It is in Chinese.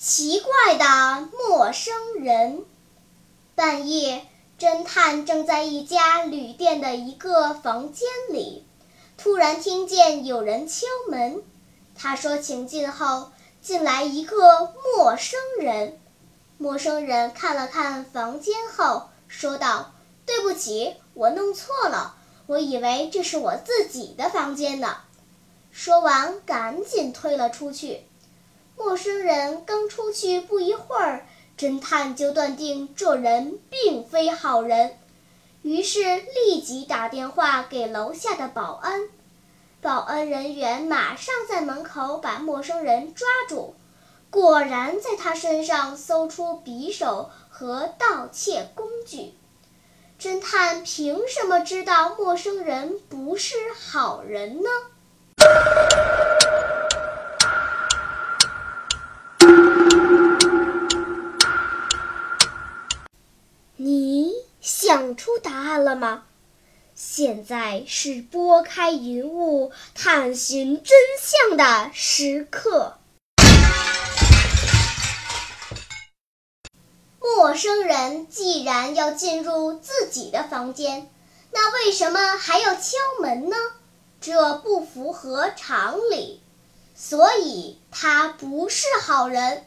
奇怪的陌生人。半夜，侦探正在一家旅店的一个房间里。突然听见有人敲门，他说：“请进。”后进来一个陌生人。陌生人看了看房间后说道：“对不起，我弄错了，我以为这是我自己的房间呢。”说完，赶紧退了出去。陌生人刚出去不一会儿，侦探就断定这人并非好人。于是立即打电话给楼下的保安，保安人员马上在门口把陌生人抓住，果然在他身上搜出匕首和盗窃工具。侦探凭什么知道陌生人不是好人呢？想出答案了吗？现在是拨开云雾探寻真相的时刻。陌生人既然要进入自己的房间，那为什么还要敲门呢？这不符合常理，所以他不是好人。